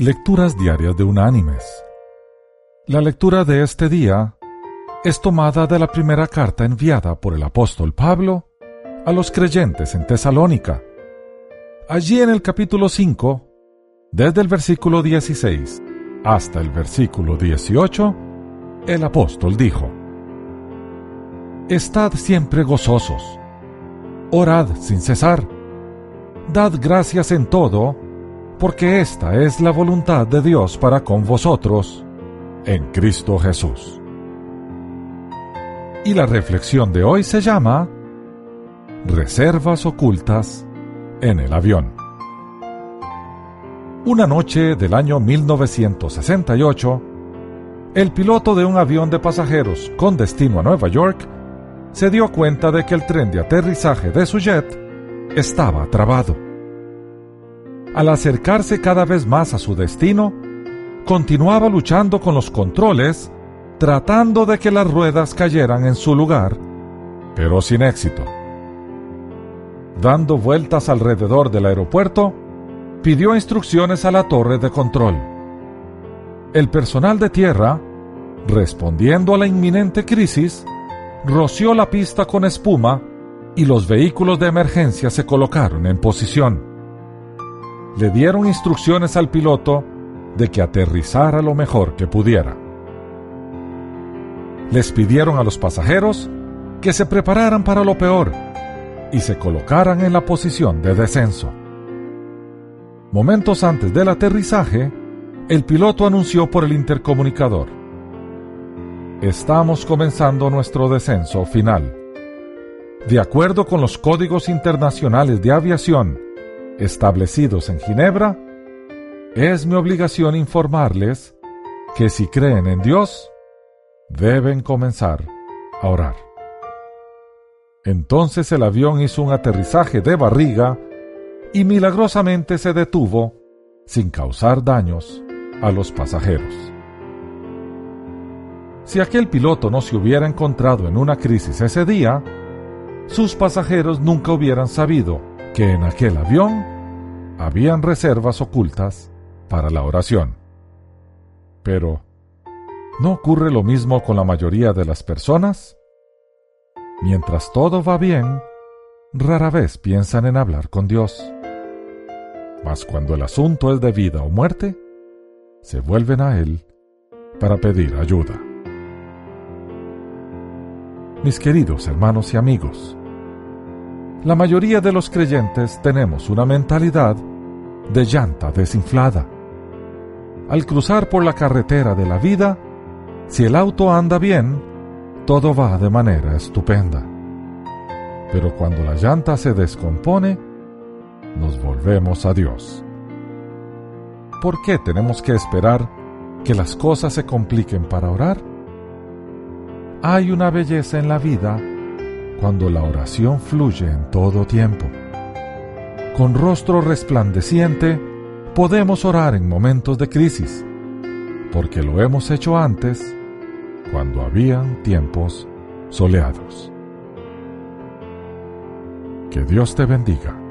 Lecturas Diarias de Unánimes. La lectura de este día es tomada de la primera carta enviada por el apóstol Pablo a los creyentes en Tesalónica. Allí en el capítulo 5, desde el versículo 16 hasta el versículo 18, el apóstol dijo, Estad siempre gozosos, orad sin cesar, dad gracias en todo, porque esta es la voluntad de Dios para con vosotros, en Cristo Jesús. Y la reflexión de hoy se llama Reservas ocultas en el avión. Una noche del año 1968, el piloto de un avión de pasajeros con destino a Nueva York se dio cuenta de que el tren de aterrizaje de su jet estaba trabado al acercarse cada vez más a su destino, continuaba luchando con los controles, tratando de que las ruedas cayeran en su lugar, pero sin éxito. Dando vueltas alrededor del aeropuerto, pidió instrucciones a la torre de control. El personal de tierra, respondiendo a la inminente crisis, roció la pista con espuma y los vehículos de emergencia se colocaron en posición le dieron instrucciones al piloto de que aterrizara lo mejor que pudiera. Les pidieron a los pasajeros que se prepararan para lo peor y se colocaran en la posición de descenso. Momentos antes del aterrizaje, el piloto anunció por el intercomunicador, Estamos comenzando nuestro descenso final. De acuerdo con los códigos internacionales de aviación establecidos en Ginebra, es mi obligación informarles que si creen en Dios, deben comenzar a orar. Entonces el avión hizo un aterrizaje de barriga y milagrosamente se detuvo sin causar daños a los pasajeros. Si aquel piloto no se hubiera encontrado en una crisis ese día, sus pasajeros nunca hubieran sabido que en aquel avión habían reservas ocultas para la oración. Pero, ¿no ocurre lo mismo con la mayoría de las personas? Mientras todo va bien, rara vez piensan en hablar con Dios. Mas cuando el asunto es de vida o muerte, se vuelven a Él para pedir ayuda. Mis queridos hermanos y amigos, la mayoría de los creyentes tenemos una mentalidad de llanta desinflada. Al cruzar por la carretera de la vida, si el auto anda bien, todo va de manera estupenda. Pero cuando la llanta se descompone, nos volvemos a Dios. ¿Por qué tenemos que esperar que las cosas se compliquen para orar? Hay una belleza en la vida cuando la oración fluye en todo tiempo. Con rostro resplandeciente, podemos orar en momentos de crisis, porque lo hemos hecho antes, cuando habían tiempos soleados. Que Dios te bendiga.